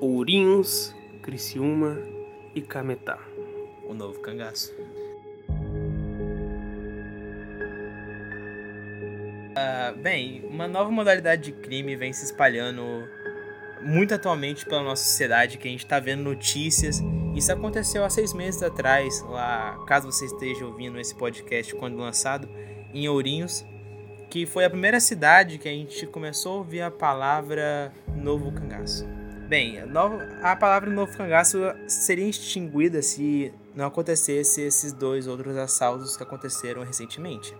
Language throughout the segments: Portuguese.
Ourinhos, Criciúma e Cametá. O novo cangaço. Ah, bem, uma nova modalidade de crime vem se espalhando muito atualmente pela nossa sociedade, que a gente está vendo notícias. Isso aconteceu há seis meses atrás, lá, caso você esteja ouvindo esse podcast quando lançado, em Ourinhos, que foi a primeira cidade que a gente começou a ouvir a palavra novo cangaço. Bem, a palavra novo cangaço seria extinguida se não acontecesse esses dois outros assaltos que aconteceram recentemente.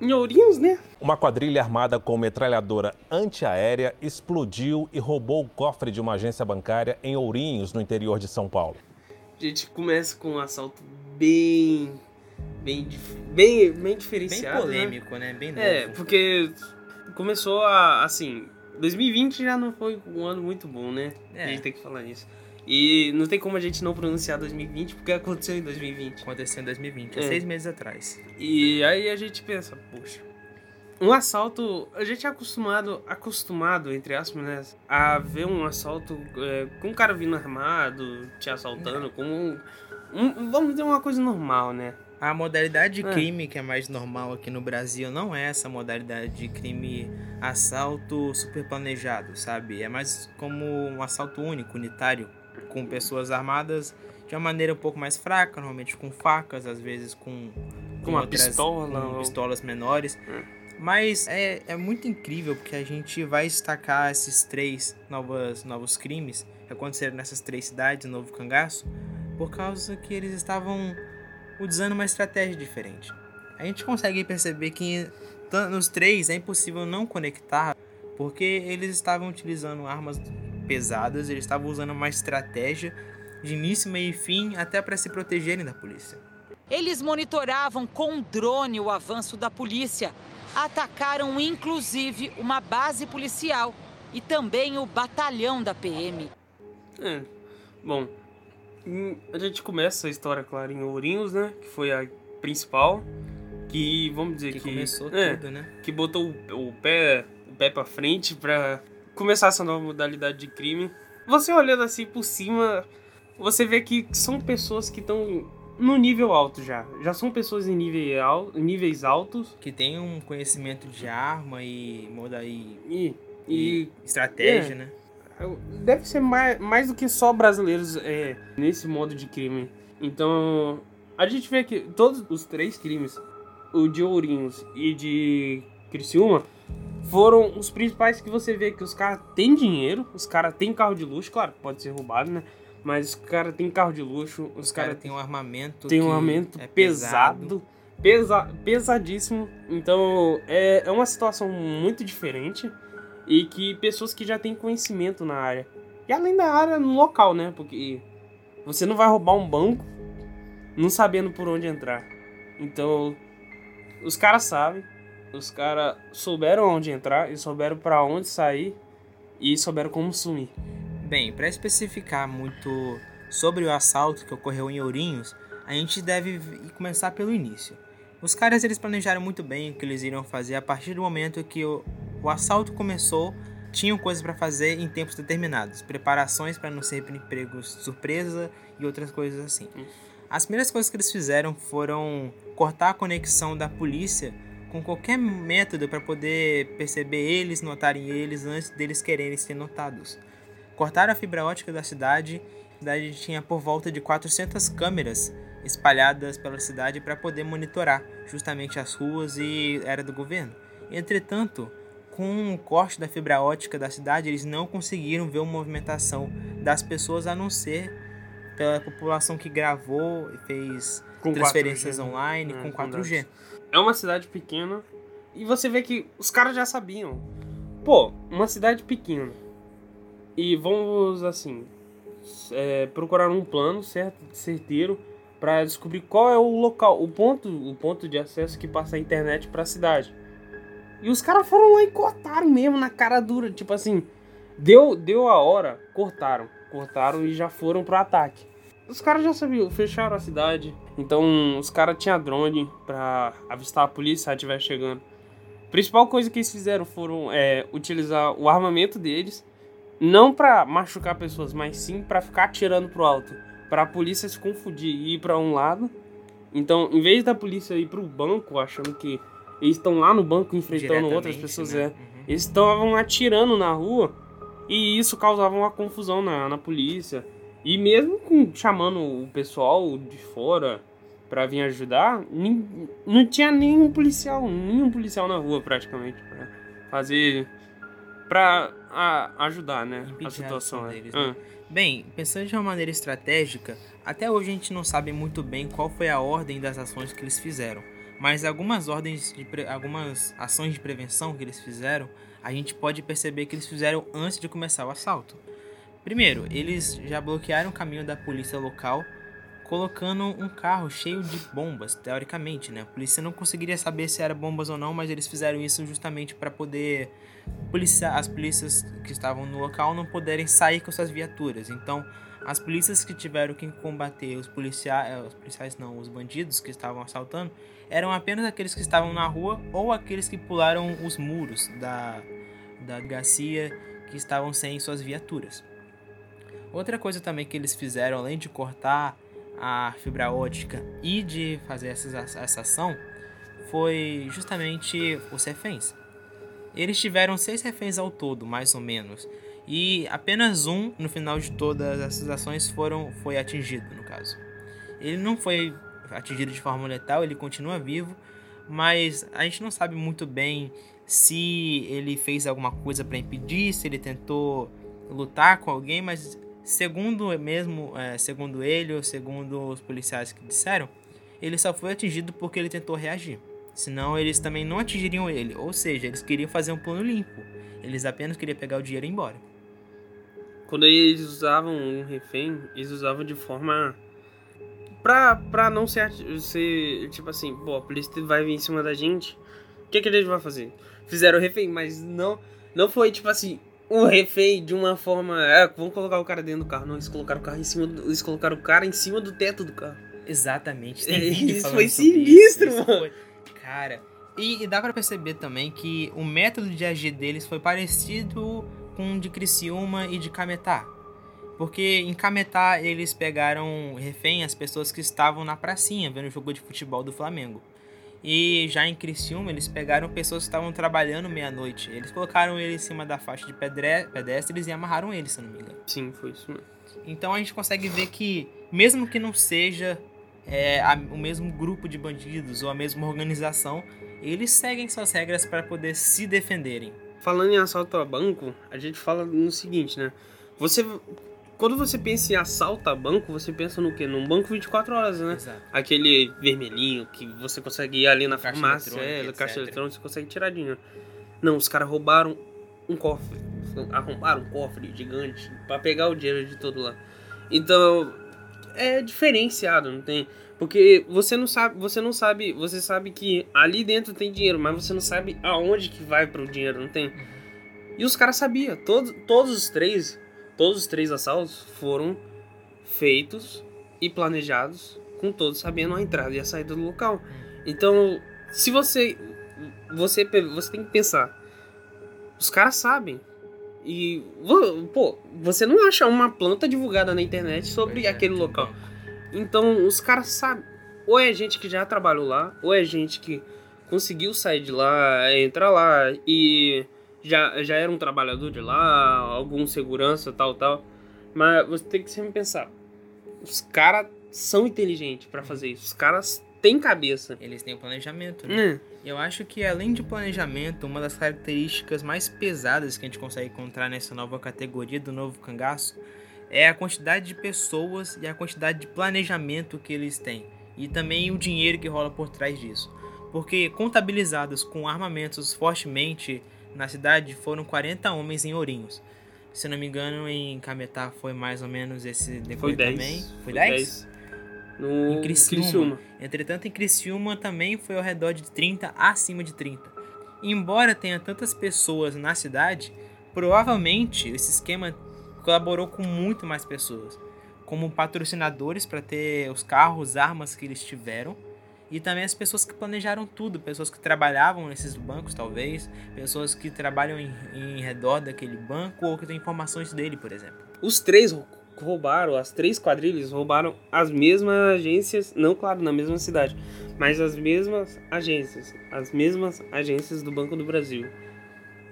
Em Ourinhos, né? Uma quadrilha armada com metralhadora antiaérea explodiu e roubou o cofre de uma agência bancária em Ourinhos, no interior de São Paulo. A gente começa com um assalto bem. bem, bem, bem diferenciado. Bem polêmico, né? né? Bem novo. É, porque começou a. assim. 2020 já não foi um ano muito bom, né? É. A gente tem que falar isso. E não tem como a gente não pronunciar 2020 porque aconteceu em 2020. Aconteceu em 2020, há é. seis meses atrás. E aí a gente pensa, poxa, um assalto, a gente é acostumado, acostumado, entre aspas, né, a ver um assalto é, com um cara vindo armado, te assaltando, é. como um, um, vamos dizer, uma coisa normal, né? A modalidade de é. crime que é mais normal aqui no Brasil não é essa modalidade de crime assalto super planejado, sabe? É mais como um assalto único, unitário, com pessoas armadas de uma maneira um pouco mais fraca, normalmente com facas, às vezes com, com uma outras, pistola, com pistolas menores. Hum. Mas é, é muito incrível porque a gente vai destacar esses três novas, novos crimes que aconteceram nessas três cidades, Novo Cangaço, por causa que eles estavam usando uma estratégia diferente. A gente consegue perceber que nos três é impossível não conectar porque eles estavam utilizando armas pesadas, eles estavam usando uma estratégia de início, meio e fim, até para se protegerem da polícia. Eles monitoravam com drone o avanço da polícia. Atacaram inclusive uma base policial e também o batalhão da PM. É, bom, a gente começa a história, claro, em Ourinhos, né? Que foi a principal. Que, vamos dizer que... que começou é, tudo, né? Que botou o, o pé, o pé pra frente pra começar essa nova modalidade de crime, você olhando assim por cima, você vê que são pessoas que estão no nível alto já. Já são pessoas em nível al níveis altos. Que têm um conhecimento de arma e moda e, e, e estratégia, é, né? Deve ser mais, mais do que só brasileiros é, nesse modo de crime. Então, a gente vê que todos os três crimes, o de Ourinhos e de Criciúma, foram os principais que você vê que os caras têm dinheiro, os caras têm carro de luxo, claro, pode ser roubado, né? Mas os caras têm carro de luxo, os, caras cara têm um armamento tem um armamento é pesado, pesa, pesadíssimo. Então é, é uma situação muito diferente e que pessoas que já têm conhecimento na área. E além da área no local, né? Porque você não vai roubar um banco não sabendo por onde entrar. Então, os caras sabem, os caras souberam onde entrar e souberam para onde sair e souberam como sumir. Bem, para especificar muito sobre o assalto que ocorreu em Ourinhos, a gente deve começar pelo início. Os caras eles planejaram muito bem o que eles iriam fazer a partir do momento que o, o assalto começou. Tinham coisas para fazer em tempos determinados, preparações para não ser empregos surpresa e outras coisas assim. As primeiras coisas que eles fizeram foram cortar a conexão da polícia com qualquer método para poder perceber eles, notarem eles antes deles quererem ser notados. Cortaram a fibra ótica da cidade, a cidade tinha por volta de 400 câmeras espalhadas pela cidade para poder monitorar justamente as ruas e era do governo. Entretanto, com o corte da fibra ótica da cidade, eles não conseguiram ver a movimentação das pessoas a não ser pela população que gravou e fez com transferências 4G. Né? online é, com 4G é uma cidade pequena e você vê que os caras já sabiam. Pô, uma cidade pequena. E vamos assim, é, procurar um plano certo, certeiro para descobrir qual é o local, o ponto, o ponto de acesso que passa a internet para a cidade. E os caras foram lá e cortaram mesmo na cara dura, tipo assim, deu deu a hora, cortaram, cortaram e já foram pro ataque. Os caras já sabiam, fecharam a cidade. Então os caras tinham drone pra avistar a polícia se ela estiver chegando. A principal coisa que eles fizeram foram é, utilizar o armamento deles não pra machucar pessoas, mas sim pra ficar atirando pro alto. Pra polícia se confundir e ir pra um lado. Então, em vez da polícia ir pro banco, achando que eles estão lá no banco enfrentando outras pessoas, né? é. Uhum. Eles estavam atirando na rua e isso causava uma confusão na, na polícia. E mesmo com, chamando o pessoal de fora pra vir ajudar, nin- não tinha nenhum policial, nenhum policial na rua praticamente pra fazer pra a- ajudar, né, Impedir a a situação. ação é. deles, né? Ah, Bem, pensando de uma maneira estratégica, até hoje a gente não sabe muito bem qual foi a ordem das ações que eles fizeram. Mas algumas ordens de algumas ações de prevenção que eles fizeram, a gente pode perceber que eles fizeram antes de começar o assalto. Primeiro, eles já bloquearam o caminho da polícia local, colocando um carro cheio de bombas, teoricamente, né? A polícia não conseguiria saber se era bombas ou não, mas eles fizeram isso justamente para poder polícia, as polícias que estavam no local não poderem sair com suas viaturas. Então, as polícias que tiveram que combater os policiais, os policiais não, os bandidos que estavam assaltando, eram apenas aqueles que estavam na rua ou aqueles que pularam os muros da da delegacia que estavam sem suas viaturas. Outra coisa também que eles fizeram, além de cortar a fibra ótica e de fazer essas, essa ação, foi justamente os reféns. Eles tiveram seis reféns ao todo, mais ou menos. E apenas um, no final de todas essas ações, foram, foi atingido, no caso. Ele não foi atingido de forma letal, ele continua vivo, mas a gente não sabe muito bem se ele fez alguma coisa para impedir, se ele tentou lutar com alguém, mas segundo mesmo, é, segundo ele ou segundo os policiais que disseram, ele só foi atingido porque ele tentou reagir. Senão eles também não atingiriam ele. Ou seja, eles queriam fazer um plano limpo. Eles apenas queriam pegar o dinheiro e ir embora. Quando eles usavam um refém, eles usavam de forma. Pra, pra não ser, ser. Tipo assim, pô, a polícia vai vir em cima da gente. O que, que eles vão fazer? Fizeram o refém, mas não, não foi tipo assim. Um refém de uma forma. É, vamos colocar o cara dentro do carro. Não, eles colocaram o carro em cima do, Eles colocaram o cara em cima do teto do carro. Exatamente. É, isso foi sinistro, isso. Isso mano. foi- Cara, e, e dá pra perceber também que o método de agir deles foi parecido com de Criciúma e de Cametá. Porque em Cametá eles pegaram refém as pessoas que estavam na pracinha vendo o jogo de futebol do Flamengo. E já em Criciúma eles pegaram pessoas que estavam trabalhando meia-noite. Eles colocaram ele em cima da faixa de pedre- pedestres e amarraram eles, se não me engano. Sim, foi isso mesmo. Então a gente consegue ver que, mesmo que não seja é, a- o mesmo grupo de bandidos ou a mesma organização, eles seguem suas regras para poder se defenderem. Falando em assalto a banco, a gente fala no seguinte, né? Você. Quando você pensa em assalto a banco, você pensa no quê? Num banco 24 horas, né? Exato. Aquele vermelhinho que você consegue ir ali na Caixa farmácia, é, na caixa etc. eletrônica, você consegue tirar dinheiro. Não, os caras roubaram um cofre. Arrombaram um cofre gigante pra pegar o dinheiro de todo lá. Então, é diferenciado, não tem? Porque você não sabe, você não sabe, você sabe que ali dentro tem dinheiro, mas você não sabe aonde que vai pro dinheiro, não tem? E os caras sabiam, todos, todos os três, todos os três assaltos foram feitos e planejados com todos sabendo a entrada e a saída do local. Então, se você você você tem que pensar, os caras sabem. E pô, você não acha uma planta divulgada na internet sobre Pois é, aquele local. Então, os caras sabem. Ou é gente que já trabalhou lá, ou é gente que conseguiu sair de lá, entrar lá e já, já era um trabalhador de lá, algum segurança, tal, tal. Mas você tem que sempre pensar. Os caras são inteligentes pra fazer isso. Os caras têm cabeça. Eles têm planejamento, né? Hum, Eu acho que além de planejamento, uma das características mais pesadas que a gente consegue encontrar nessa nova categoria do novo cangaço é a quantidade de pessoas e a quantidade de planejamento que eles têm. E também o dinheiro que rola por trás disso. Porque contabilizados com armamentos fortemente na cidade foram 40 homens em Ourinhos. Se não me engano, em Cametá foi mais ou menos esse 10. também. Foi 10? No Em Criciúma. Criciúma. Entretanto, em Criciúma também foi ao redor de 30 acima de 30. Embora tenha tantas pessoas na cidade, provavelmente esse esquema colaborou com muito mais pessoas, como patrocinadores para ter os carros, armas que eles tiveram, E também as pessoas que planejaram tudo, pessoas que trabalhavam nesses bancos, talvez, pessoas que trabalham em, em redor daquele banco ou que têm informações dele, por exemplo. Os três roubaram, as três quadrilhas roubaram as mesmas agências, não claro, na mesma cidade, mas as mesmas agências, as mesmas agências do Banco do Brasil.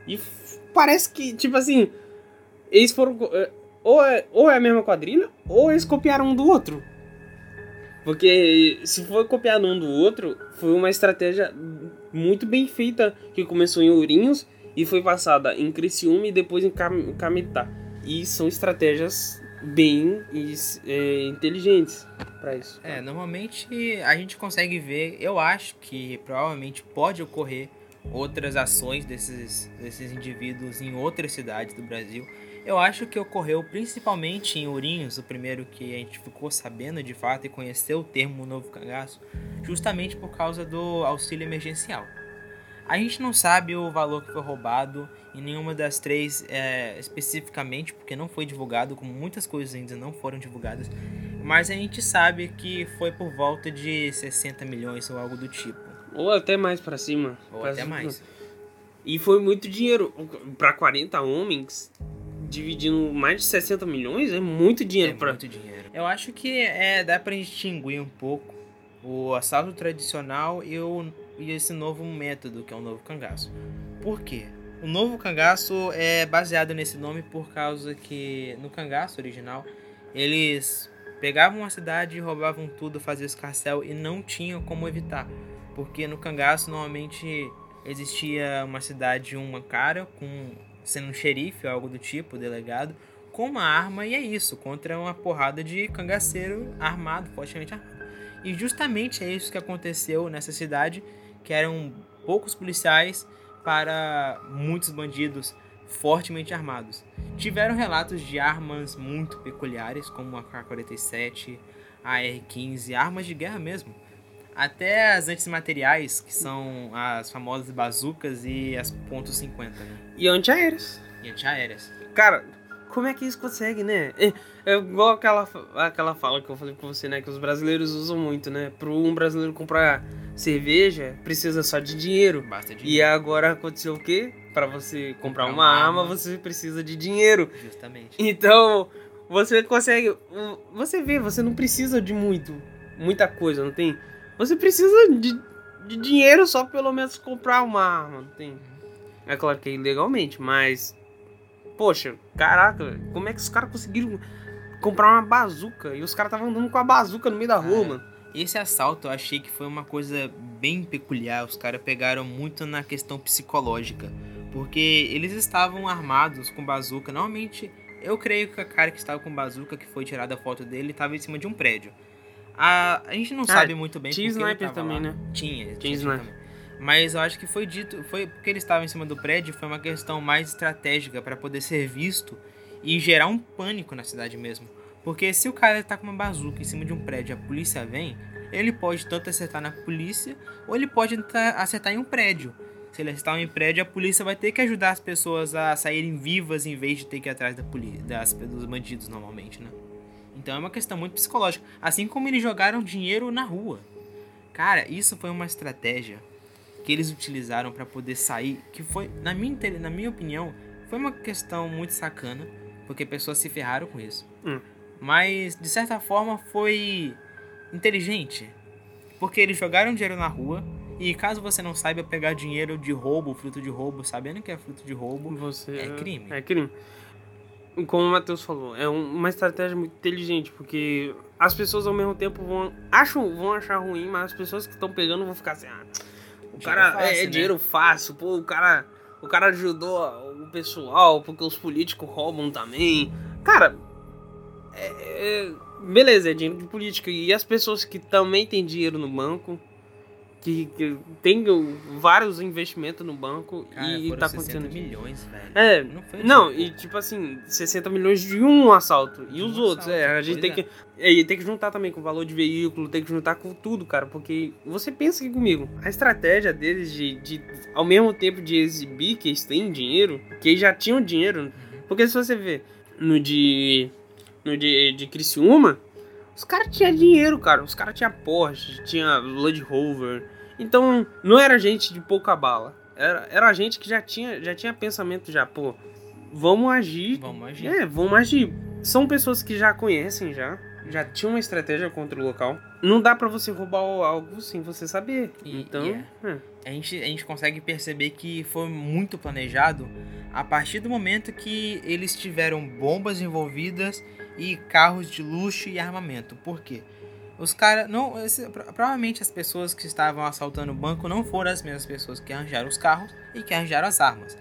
E parece que, tipo assim, eles foram. É, ou é, ou é a mesma quadrilha, ou eles copiaram um do outro. Porque se for copiar um do outro, foi uma estratégia muito bem feita que começou em Ourinhos e foi passada em Criciúma e depois em Camitá. E são estratégias bem é, inteligentes para isso. É, normalmente a gente consegue ver, eu acho que provavelmente pode ocorrer outras ações desses, desses indivíduos em outras cidades do Brasil eu acho que ocorreu principalmente em Ourinhos, o primeiro que a gente ficou sabendo de fato e conheceu o termo novo cangaço, justamente por causa do auxílio emergencial. A gente não sabe o valor que foi roubado em nenhuma das três é, especificamente, porque não foi divulgado, como muitas coisas ainda não foram divulgadas, mas a gente sabe que foi por volta de 60 milhões ou algo do tipo. Ou até mais para cima. Ou até mais. E foi muito dinheiro. Para 40 homens, dividindo mais de 60 milhões é muito dinheiro. É muito dinheiro. Eu acho que é, dá pra distinguir um pouco o assalto tradicional e, o, e esse novo método, que é o novo cangaço. Por quê? O novo cangaço é baseado nesse nome por causa que no cangaço original eles pegavam a cidade, roubavam tudo, faziam escarcel e não tinham como evitar. Porque no cangaço normalmente existia uma cidade, uma cara com sendo um xerife ou algo do tipo, delegado, com uma arma e é isso, contra uma porrada de cangaceiro armado, fortemente armado. E justamente é isso que aconteceu nessa cidade, que eram poucos policiais para muitos bandidos fortemente armados. Tiveram relatos de armas muito peculiares, como a K-47, a R-15, armas de guerra mesmo. Até as antimateriais, que são as famosas bazucas e as .50, né? E antiaéreas. E antiaéreas. Cara, como é que isso consegue, né? É, é igual aquela, aquela fala que eu falei pra você, né? Que os brasileiros usam muito, né? Pro um brasileiro comprar cerveja, precisa só de dinheiro. Basta dinheiro. E agora aconteceu o quê? Para você comprar, comprar uma, uma arma, arma, você precisa de dinheiro. Justamente. Então, você consegue... Você vê, você não precisa de muito. Muita coisa, não tem? Você precisa de, de dinheiro só pelo menos comprar uma arma, tem? É claro que é ilegalmente, mas. Poxa, caraca, como é que os caras conseguiram comprar uma bazuca? E os caras estavam andando com a bazuca no meio da rua, mano. Esse assalto eu achei que foi uma coisa bem peculiar. Os caras pegaram muito na questão psicológica. Porque eles estavam armados com bazuca. Normalmente, eu creio que a cara que estava com bazuca, que foi tirada a foto dele, estava em cima de um prédio. A, a gente não ah, sabe muito bem tinha sniper também, lá. né? Tinha, tinha, tinha sniper. Também. Mas eu acho que foi dito, foi porque ele estava em cima do prédio, foi uma questão mais estratégica para poder ser visto e gerar um pânico na cidade mesmo. Porque se o cara tá com uma bazuca em cima de um prédio e a polícia vem, ele pode tanto acertar na polícia ou ele pode acertar em um prédio. Se ele acertar em um prédio, a polícia vai ter que ajudar as pessoas a saírem vivas em vez de ter que ir atrás da polícia, das, dos bandidos normalmente, né? Então é uma questão muito psicológica. Assim como eles jogaram dinheiro na rua. Cara, isso foi uma estratégia que eles utilizaram para poder sair, que foi, na minha, na minha opinião, foi uma questão muito sacana, porque pessoas se ferraram com isso. Hum. Mas, de certa forma, foi inteligente. Porque eles jogaram dinheiro na rua, e caso você não saiba pegar dinheiro de roubo, fruto de roubo, sabendo que é fruto de roubo, você é crime. É crime como o Matheus falou, é uma estratégia muito inteligente, porque as pessoas ao mesmo tempo vão, acham, vão achar ruim, mas as pessoas que estão pegando vão ficar assim, ah, o cara fácil, é, é né? dinheiro fácil, pô, o cara, o cara ajudou o pessoal, porque os políticos roubam também. Cara, é, é, beleza, é dinheiro de política. E as pessoas que também têm dinheiro no banco, que, que tem vários investimentos no banco Cara, e tá acontecendo. milhões, velho. É, não, não e tipo assim, 60 milhões de um assalto. E os um outros, assalto, é, a gente tem é. que. É, tem que juntar também com o valor de veículo, tem que juntar com tudo, cara. Porque você pensa aqui comigo, a estratégia deles de, de ao mesmo tempo de exibir que eles têm dinheiro, que eles já tinham dinheiro. Porque se você ver no de. No de, de Criciúma, Os caras tinham dinheiro, cara. Os caras tinham Porsche, tinha Land Rover. Então, não era gente de pouca bala. Era, era gente que já tinha, já tinha pensamento já, pô, vamos agir. Vamos agir. É, vamos agir. São pessoas que já conhecem já, já tinham uma estratégia contra o local. Não dá pra você roubar algo sem você saber. E- então, e é. a gente, a gente consegue perceber que foi muito planejado a partir do momento que eles tiveram bombas envolvidas e carros de luxo e armamento. Por quê? Os caras. não esse- pro- Provavelmente as pessoas que estavam assaltando o banco não foram as mesmas pessoas que arranjaram os carros e que arranjaram as armas.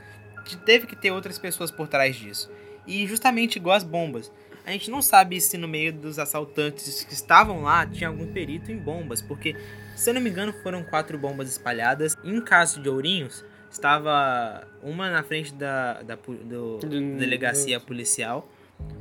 Teve que ter outras pessoas por trás disso. E justamente igual as bombas. A gente não sabe se no meio dos assaltantes que estavam lá tinha algum perito em bombas, porque se eu não me engano, foram quatro bombas espalhadas. Em caso de Ourinhos, estava uma na frente da, da, do, delegacia policial.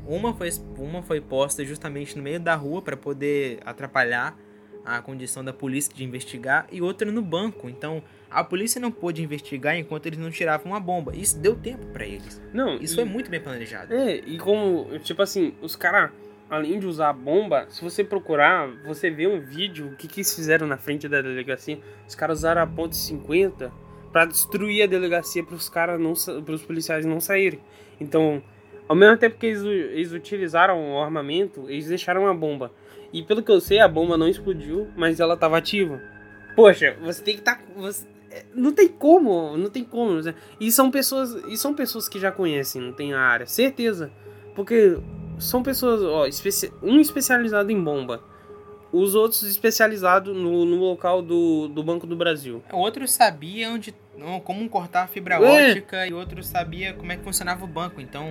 Uma foi, uma foi posta justamente no meio da rua para poder atrapalhar a condição da polícia de investigar e outra no banco. Então a polícia não pôde investigar enquanto eles não tiravam a bomba. Isso deu tempo para eles. Não, Isso e- foi muito bem planejado. É, e como, tipo assim, os caras, além de usar a bomba, se você procurar, você vê um vídeo, o que, que eles fizeram na frente da delegacia. Os caras usaram a ponte 50 pra destruir a delegacia pros caras não sa- pros policiais não saírem. Então, ao mesmo tempo que eles, eles utilizaram o armamento, eles deixaram a bomba. E pelo que eu sei, a bomba não explodiu, mas ela tava ativa. Poxa, você tem que estar. não tem como, não tem como. né? E são pessoas, e são pessoas que já conhecem, não tem a área, certeza. Porque são pessoas, ó, especi- um especializado em bomba, os outros especializados no, no local do, do Banco do Brasil. Outros sabiam onde, como cortar a fibra É. ótica e outros sabiam como é que funcionava o banco. Então,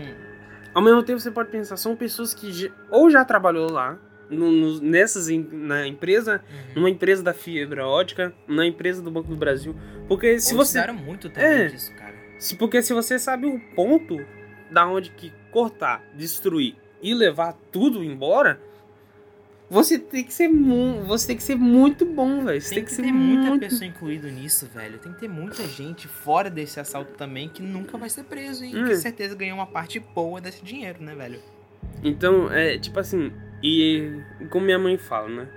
Ao mesmo tempo, você pode pensar, são pessoas que ou já trabalhou lá, no- no- nessas na empresa, numa empresa da fibra ótica, na empresa do Banco do Brasil. Porque se se você muito também É. disso, cara. Se, porque se você sabe o ponto da onde que cortar, destruir e levar tudo embora, você tem que ser mu você tem que ser muito bom, velho. Você Tem, tem, que, ser ter muita muito pessoa incluída nisso, velho. Tem que ter muita gente fora desse assalto também que nunca vai ser preso e Hum. que certeza ganhou uma parte boa desse dinheiro, né, velho? Então, é tipo assim, e como minha mãe fala, né?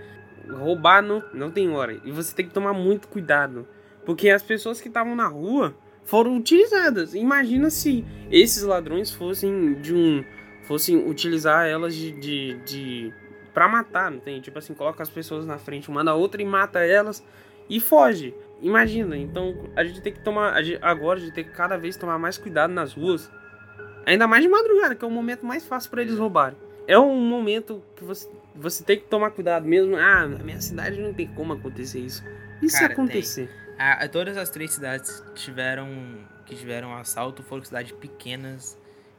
Roubar não, não tem hora. E você tem que tomar muito cuidado. Porque as pessoas que estavam na rua foram utilizadas. Imagina se esses ladrões fossem de um. fossem utilizar elas de. de, de pra matar, não tem? Tipo assim, coloca as pessoas na frente, manda outra e mata elas e foge. Imagina, então a gente tem que tomar. a gente- agora a gente tem que cada vez tomar mais cuidado nas ruas. Ainda mais de madrugada, que é o momento mais fácil pra eles roubarem. É um momento que você, você tem que tomar cuidado mesmo. Ah, na minha cidade não tem como acontecer isso. E se acontecer? A- a- todas as três cidades tiveram, que tiveram assalto foram cidades pequenas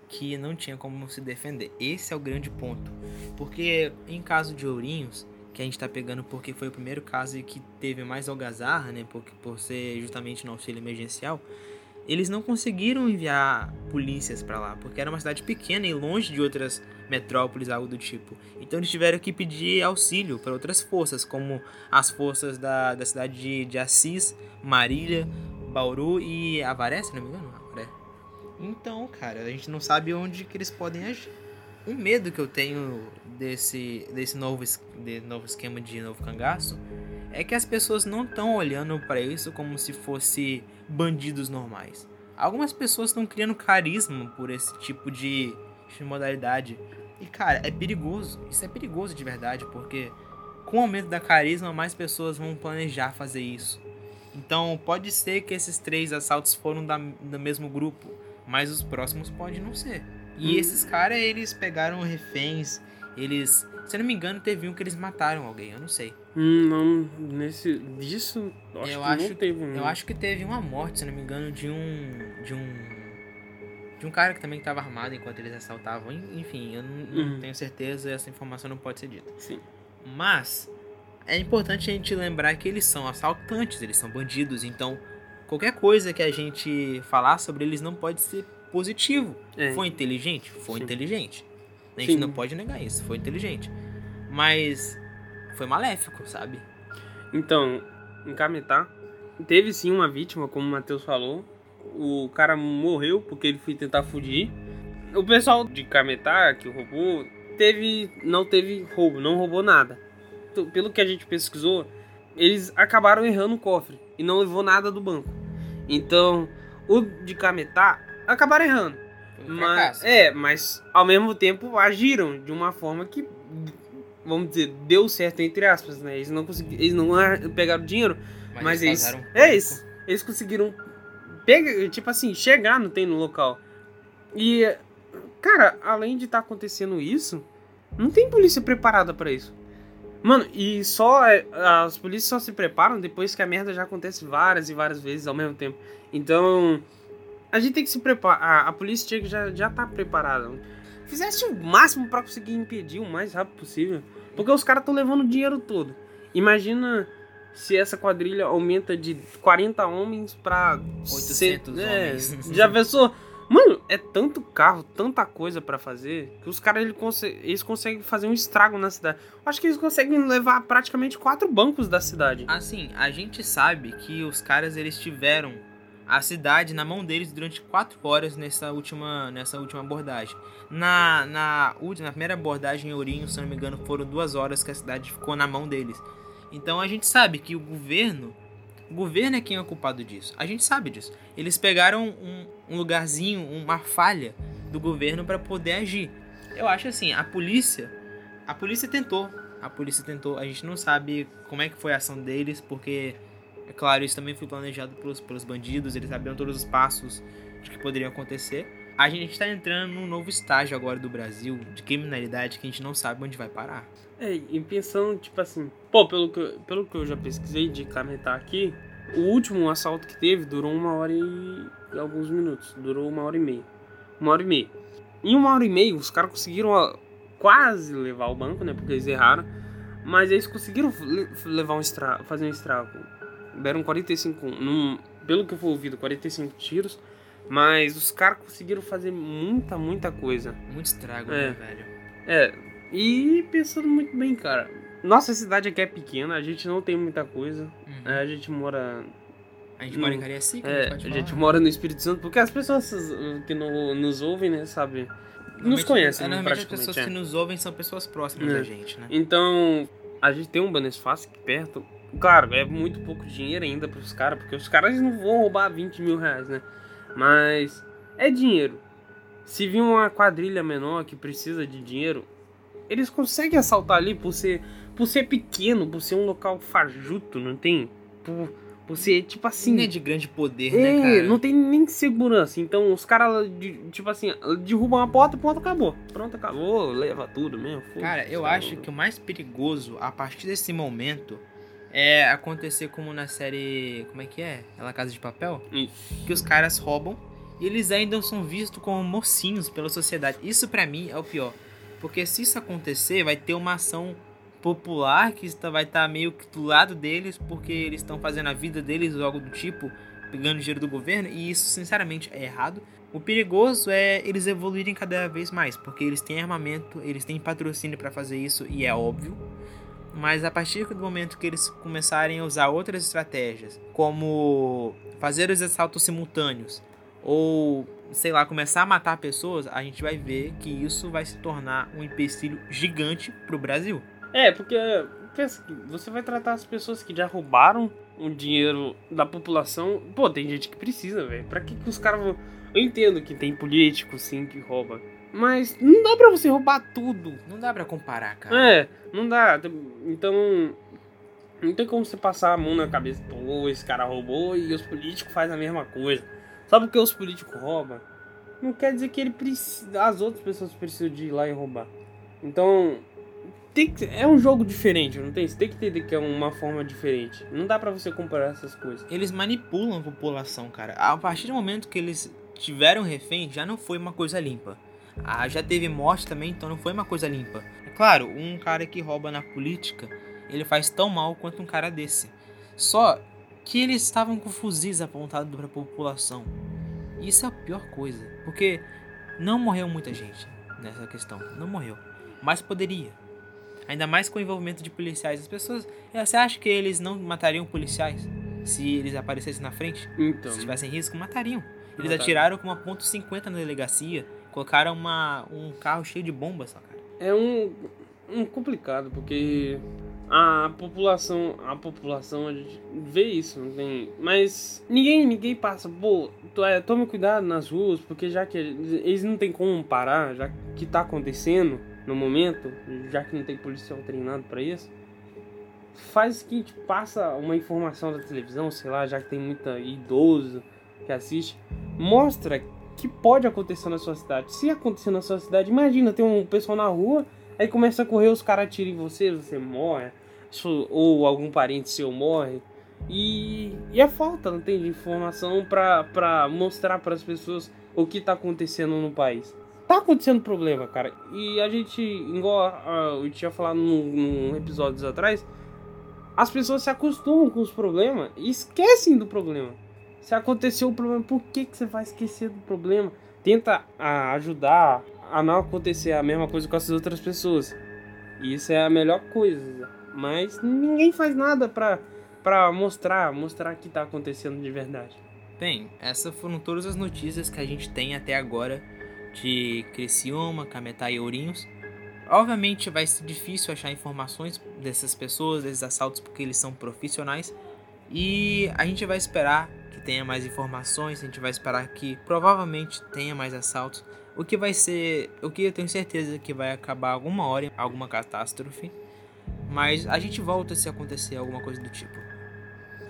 que não tinha como se defender. Esse é o grande ponto. Porque em caso de Ourinhos, que a gente tá pegando porque foi o primeiro caso que teve mais algazarra, né? Porque, por ser justamente no auxílio emergencial, eles não conseguiram enviar polícias pra lá, porque era uma cidade pequena e longe de outras metrópoles, algo do tipo. Então eles tiveram que pedir auxílio para outras forças, como as forças da, da cidade de, de Assis, Marília, Bauru e Avaré, se não me engano. Avaré. Então, cara, a gente não sabe onde que eles podem agir. Um medo que eu tenho desse, desse novo, es- de novo esquema de novo cangaço é que as pessoas não estão olhando para isso como se fosse bandidos normais. Algumas pessoas estão criando carisma por esse tipo de, de modalidade. E, cara, é perigoso. Isso é perigoso de verdade, porque com o aumento da carisma, mais pessoas vão planejar fazer isso. Então, pode ser que esses três assaltos foram da, do mesmo grupo, mas os próximos pode não ser. E Hum. esses caras, eles pegaram reféns, eles... Se eu não me engano, teve um que eles mataram alguém, eu não sei. Hum, não, nesse. Disso, eu acho Eu que acho- não teve um. Eu acho que teve uma morte, se não me engano, de um... De um... De um cara que também estava armado enquanto eles assaltavam. En- Enfim, eu não, não Uhum. tenho certeza, essa informação não pode ser dita. Sim. Mas é importante a gente lembrar que eles são assaltantes, eles são bandidos, então qualquer coisa que a gente falar sobre eles não pode ser positivo. É. Foi inteligente? Foi Sim. inteligente. A gente Sim. não pode negar isso, foi inteligente. Mas foi maléfico, sabe? Então, em Cametá, teve sim uma vítima, como o Matheus falou. O cara morreu porque ele foi tentar fugir. O pessoal de Cametá, que roubou, teve, não teve roubo, não roubou nada. Então, Pelo que a gente pesquisou, eles acabaram errando o cofre e não levou nada do banco. Então, o de Cametá acabaram errando. Um Mas, é, mas ao mesmo tempo agiram de uma forma que, vamos dizer, deu certo entre aspas, né? Eles não conseguiram, eles não ar- pegaram dinheiro, mas, eles, vazaram um é isso, eles conseguiram tipo assim, chegar no tem no local. E cara, além de estar acontecendo isso, não tem polícia preparada pra isso. Mano, e só é, as polícias só se preparam depois que a merda já acontece várias e várias vezes ao mesmo tempo. Então, a gente tem que se preparar. A, a polícia tinha que já, já tá preparada. Fizesse o máximo pra conseguir impedir o mais rápido possível. Porque os caras estão levando o dinheiro todo. Imagina se essa quadrilha aumenta de 40 homens pra 800 é, homens. Já pensou? Mano, é tanto carro, tanta coisa pra fazer, que os caras conse- eles conseguem fazer um estrago na cidade. Acho que eles conseguem levar praticamente quatro bancos da cidade. Assim, a gente sabe que os caras eles tiveram a cidade na mão deles durante quatro horas nessa última, nessa última abordagem. Na, na, na primeira abordagem em Ourinho, se não me engano, foram duas horas que a cidade ficou na mão deles. Então a gente sabe que o governo. O governo é quem é o culpado disso. A gente sabe disso. Eles pegaram um, um lugarzinho, uma falha do governo para poder agir. Eu acho assim, a polícia. A polícia tentou. A polícia tentou. A gente não sabe como é que foi a ação deles, porque, é claro, isso também foi planejado pelos, pelos bandidos. Eles sabiam todos os passos de que poderiam acontecer. A gente está entrando num novo estágio agora do Brasil de criminalidade que a gente não sabe onde vai parar. É, e pensando, tipo assim, pô, pelo que, eu- pelo que eu já pesquisei de Cametá aqui, o último assalto que teve durou uma hora e alguns minutos. Durou uma hora e meia. Uma hora e meia. Em uma hora e meia, os caras conseguiram quase levar o banco, né? Porque eles erraram. Mas eles conseguiram le- levar um estrago, fazer um estrago. Deram 45, num, pelo que eu fui ouvido, 45 tiros. Mas os caras conseguiram fazer muita, muita coisa. Muito estrago, É. né, velho? É, e pensando muito bem, cara. Nossa cidade aqui é pequena, a gente não tem muita coisa. Uhum. É, a gente mora. A gente mora em. Cariacica, É, a a gente pode gente mora no Espírito Santo, porque as pessoas que no- nos ouvem, né, sabe? Nos conhecem, é, né, Normalmente as pessoas é. que nos ouvem são pessoas próximas É. da gente, né? Então, a gente tem um Banesfácio aqui perto. Claro, é muito pouco dinheiro ainda pros caras, porque os caras não vão roubar 20 mil reais, né? Mas é dinheiro. Se vir uma quadrilha menor que precisa de dinheiro, eles conseguem assaltar ali por ser, por ser pequeno, por ser um local fajuto, não tem? Por, por ser, tipo assim. Sim, é de grande poder, É, né, cara? não tem nem segurança. Então os caras, tipo assim, derrubam a porta e pronto, acabou. Pronto, acabou, leva tudo mesmo. Cara, eu acho que o mais perigoso a partir desse momento é acontecer como na série. Como é que é? Ela Casa de Papel? Isso. Que os caras roubam e eles ainda são vistos como mocinhos pela sociedade. Isso pra mim é o pior. Porque se isso acontecer, vai ter uma ação popular que vai estar meio que do lado deles, porque eles estão fazendo a vida deles ou algo do tipo, pegando dinheiro do governo, e isso sinceramente é errado. O perigoso é eles evoluírem cada vez mais, porque eles têm armamento, eles têm patrocínio para fazer isso e é óbvio. Mas a partir do momento que eles começarem a usar outras estratégias, como fazer os assaltos simultâneos ou sei lá, começar a matar pessoas, a gente vai ver que isso vai se tornar um empecilho gigante pro Brasil. É, porque pensa que você vai tratar as pessoas que já roubaram o dinheiro da população. Pô, tem gente que precisa, velho. Pra que, que os caras vão. Eu entendo que tem político, sim, que rouba. Mas não dá pra você roubar tudo. Não dá pra comparar, cara. É, não dá. Então. Não tem como você passar a mão na cabeça. Pô, esse cara roubou e os políticos fazem a mesma coisa. Só porque os políticos roubam, não quer dizer que ele precisa. As outras pessoas precisam de ir lá e roubar. Então. Tem que, é um jogo diferente, não tem? Você tem que entender que é uma forma diferente. Não dá pra você comparar essas coisas. Eles manipulam a população, cara. A partir do momento que eles tiveram refém, já não foi uma coisa limpa. Ah, já teve morte também, então não foi uma coisa limpa. É claro, um cara que rouba na política, ele faz tão mal quanto um cara desse. Só que eles estavam com fuzis apontados para a população. Isso é a pior coisa, porque não morreu muita gente nessa questão, não morreu, mas poderia. Ainda mais com o envolvimento de policiais. As pessoas, eh, você acha que eles não matariam policiais se eles aparecessem na frente? Então. Se tivessem risco, matariam. Eles Matariam. atiraram com uma ponto .50 na delegacia, colocaram uma, um carro cheio de bombas, cara. é um, um complicado, porque a população, a população vê isso, não tem, mas ninguém, ninguém passa, pô, é, tome cuidado nas ruas, porque já que eles não tem como parar, já que tá acontecendo no momento, já que não tem policial treinado para isso, faz o seguinte, passa uma informação da televisão, sei lá, já que tem muita idoso que assiste, mostra que pode acontecer na sua cidade. Se acontecer na sua cidade, imagina, tem um pessoal na rua, aí começa a correr, os caras atiram em você, você morre, ou algum parente seu morre. E, e é falta, não tem de informação pra mostrar para as pessoas o que tá acontecendo no país. Tá acontecendo problema, cara. E a gente, igual eu tinha falado num, num episódios atrás, as pessoas se acostumam com os problemas e esquecem do problema. Se aconteceu o problema, por que, que você vai esquecer do problema? Tenta ajudar a não acontecer a mesma coisa com essas outras pessoas. E isso é a melhor coisa. Mas ninguém faz nada pra, mostrar, mostrar que tá acontecendo de verdade. Bem, essas foram todas as notícias que a gente tem até agora de Criciúma, Cametá e Ourinhos. Obviamente vai ser difícil achar informações dessas pessoas, desses assaltos, porque eles são profissionais. E a gente vai esperar que tenha mais informações, a gente vai esperar que provavelmente tenha mais assaltos, o que vai ser, o que eu tenho certeza que vai acabar alguma hora, alguma catástrofe, mas a gente volta se acontecer alguma coisa do tipo.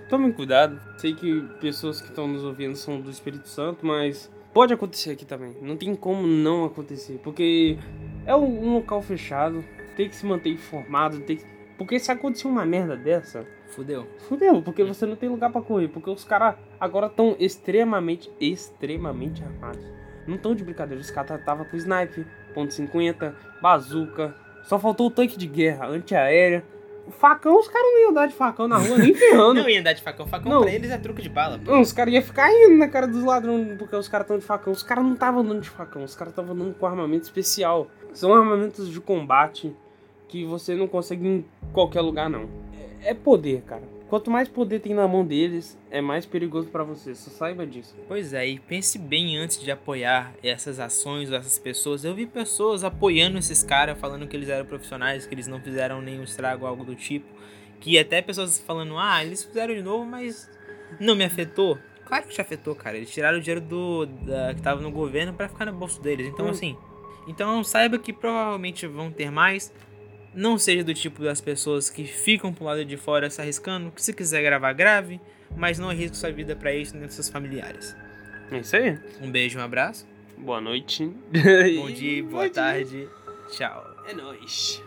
Tomem cuidado, sei que pessoas que estão nos ouvindo são do Espírito Santo, mas pode acontecer aqui também, não tem como não acontecer, porque é um local fechado, tem que se manter informado, tem que porque se acontecer uma merda dessa. Fudeu. Fudeu, porque você não tem lugar para correr. Porque os caras agora estão extremamente, extremamente armados. Não estão de brincadeira. Os caras tava com sniper, ponto .50, bazuca. Só faltou o tanque de guerra, antiaérea. O facão, os caras não iam dar de facão na rua, nem ferrando. não iam dar de facão. Facão não. pra eles é truque de bala. Pô. Não, os caras iam ficar indo na cara dos ladrões porque os caras estão de facão. Os caras não estavam andando de facão, os caras estavam andando com armamento especial. São armamentos de combate que você não consegue em qualquer lugar, não. É poder, cara. Quanto mais poder tem na mão deles, é mais perigoso para você. Só saiba disso. Pois é, e pense bem antes de apoiar essas ações, essas pessoas. Eu vi pessoas apoiando esses caras, falando que eles eram profissionais, que eles não fizeram nenhum estrago, algo do tipo. Que até pessoas falando, ah, eles fizeram de novo, mas não me afetou. Claro que te afetou, cara. Eles tiraram o dinheiro do da, que tava no governo para ficar no bolso deles. Então, hum. assim. Então saiba que provavelmente vão ter mais. Não seja do tipo das pessoas que ficam pro lado de fora se arriscando, que se quiser gravar, grave, mas não arrisque sua vida para isso nem dos seus familiares. É isso aí. Um beijo, um abraço. Boa noite. Bom dia, boa, boa tarde. Dia. Tchau. É nóis.